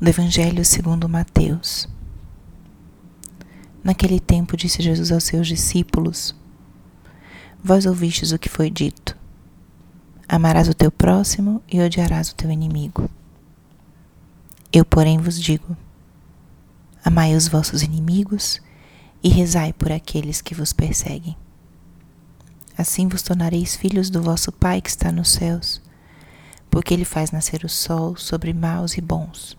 do Evangelho segundo Mateus. Naquele tempo disse Jesus aos seus discípulos: Vós ouvistes o que foi dito: Amarás o teu próximo e odiarás o teu inimigo. Eu, porém, vos digo: Amai os vossos inimigos e rezai por aqueles que vos perseguem. Assim vos tornareis filhos do vosso Pai que está nos céus, porque ele faz nascer o sol sobre maus e bons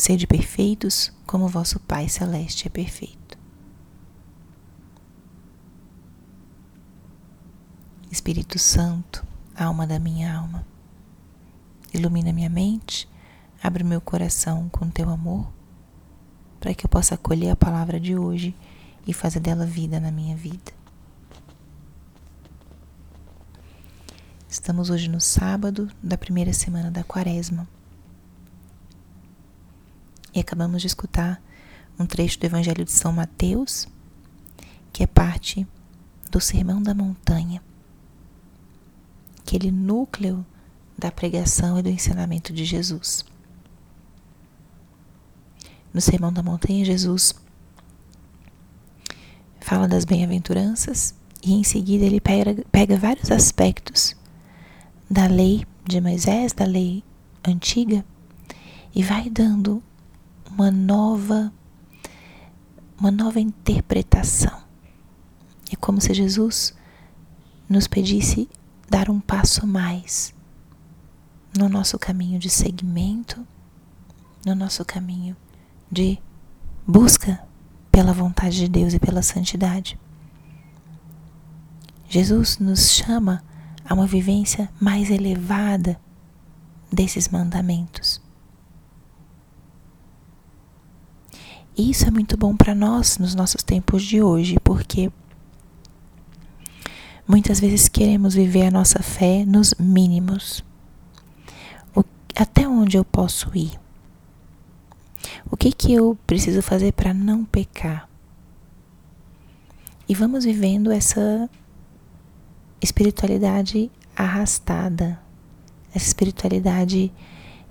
Sede perfeitos como vosso Pai Celeste é perfeito. Espírito Santo, alma da minha alma, ilumina minha mente, abre meu coração com teu amor, para que eu possa acolher a palavra de hoje e fazer dela vida na minha vida. Estamos hoje no sábado da primeira semana da quaresma. E acabamos de escutar um trecho do Evangelho de São Mateus, que é parte do Sermão da Montanha, aquele núcleo da pregação e do ensinamento de Jesus. No Sermão da Montanha, Jesus fala das bem-aventuranças e em seguida ele pega, pega vários aspectos da lei de Moisés, da lei antiga, e vai dando uma nova uma nova interpretação. É como se Jesus nos pedisse dar um passo mais no nosso caminho de seguimento, no nosso caminho de busca pela vontade de Deus e pela santidade. Jesus nos chama a uma vivência mais elevada desses mandamentos. E isso é muito bom para nós nos nossos tempos de hoje, porque muitas vezes queremos viver a nossa fé nos mínimos. O, até onde eu posso ir? O que que eu preciso fazer para não pecar? E vamos vivendo essa espiritualidade arrastada, essa espiritualidade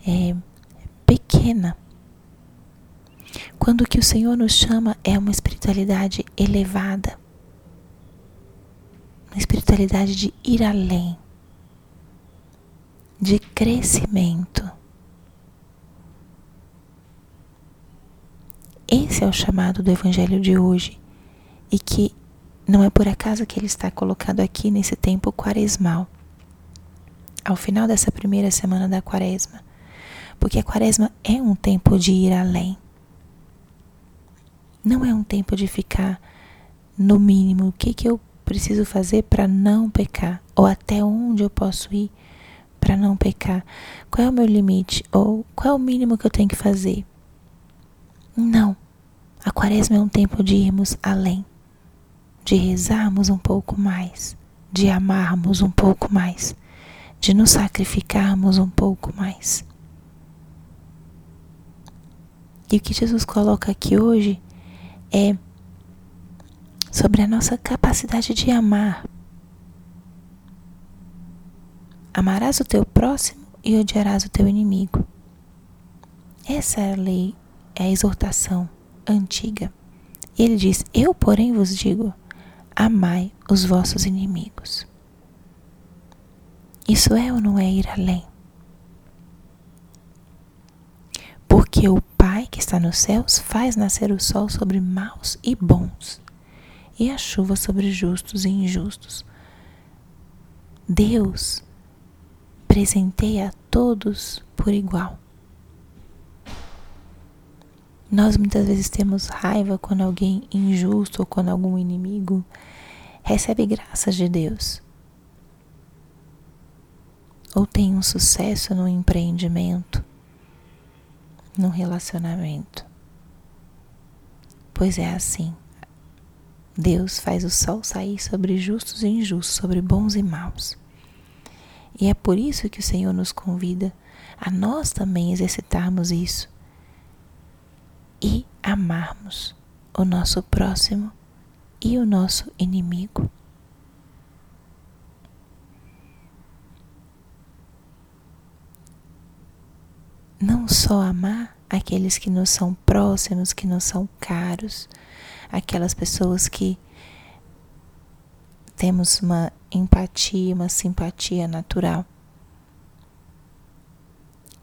é, pequena quando o que o Senhor nos chama é uma espiritualidade elevada, uma espiritualidade de ir além, de crescimento. Esse é o chamado do Evangelho de hoje. E que não é por acaso que ele está colocado aqui nesse tempo quaresmal, ao final dessa primeira semana da quaresma, porque a quaresma é um tempo de ir além não é um tempo de ficar no mínimo. O que, que eu preciso fazer para não pecar? Ou até onde eu posso ir para não pecar? Qual é o meu limite? Ou qual é o mínimo que eu tenho que fazer? Não. A quaresma é um tempo de irmos além, de rezarmos um pouco mais, de amarmos um pouco mais, de nos sacrificarmos um pouco mais. E o que Jesus coloca aqui hoje é sobre a nossa capacidade de amar. Amarás o teu próximo e odiarás o teu inimigo. Essa é a lei, é a exortação antiga. E ele diz: Eu, porém, vos digo: amai os vossos inimigos. Isso é ou não é ir além? Porque o Pai que está nos céus faz nascer o sol sobre maus e bons, e a chuva sobre justos e injustos. Deus presenteia a todos por igual. Nós muitas vezes temos raiva quando alguém injusto ou quando algum inimigo recebe graças de Deus. Ou tem um sucesso no empreendimento num relacionamento. Pois é assim. Deus faz o sol sair sobre justos e injustos, sobre bons e maus. E é por isso que o Senhor nos convida a nós também exercitarmos isso e amarmos o nosso próximo e o nosso inimigo. Não só amar aqueles que nos são próximos, que nos são caros, aquelas pessoas que temos uma empatia, uma simpatia natural.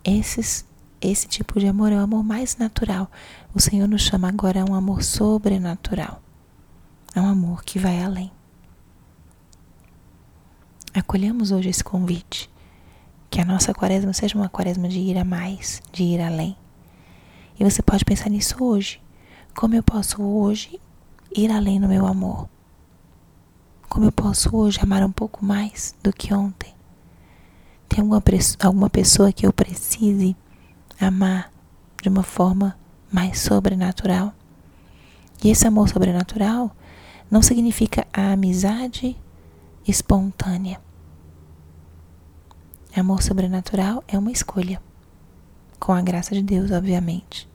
Esses, esse tipo de amor é o amor mais natural. O Senhor nos chama agora a um amor sobrenatural. É um amor que vai além. Acolhemos hoje esse convite. Que a nossa quaresma seja uma quaresma de ir a mais, de ir além. E você pode pensar nisso hoje. Como eu posso hoje ir além no meu amor? Como eu posso hoje amar um pouco mais do que ontem? Tem alguma, alguma pessoa que eu precise amar de uma forma mais sobrenatural? E esse amor sobrenatural não significa a amizade espontânea. Amor sobrenatural é uma escolha, com a graça de Deus, obviamente.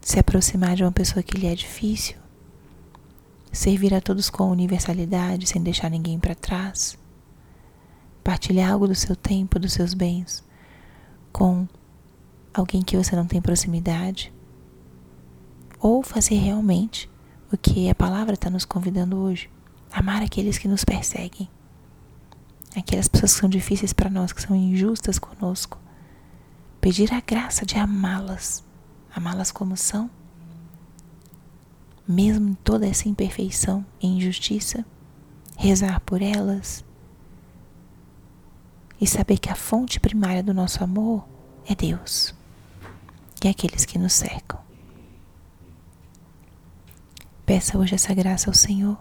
Se aproximar de uma pessoa que lhe é difícil, servir a todos com universalidade, sem deixar ninguém para trás, partilhar algo do seu tempo, dos seus bens com alguém que você não tem proximidade, ou fazer realmente o que a palavra está nos convidando hoje: amar aqueles que nos perseguem, aquelas pessoas que são difíceis para nós, que são injustas conosco, pedir a graça de amá-las, amá-las como são. Mesmo em toda essa imperfeição e injustiça, rezar por elas. E saber que a fonte primária do nosso amor é Deus e aqueles que nos cercam. Peça hoje essa graça ao Senhor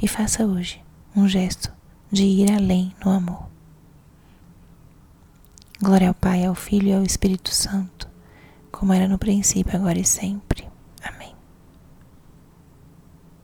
e faça hoje um gesto de ir além no amor. Glória ao Pai, ao Filho e ao Espírito Santo, como era no princípio, agora e sempre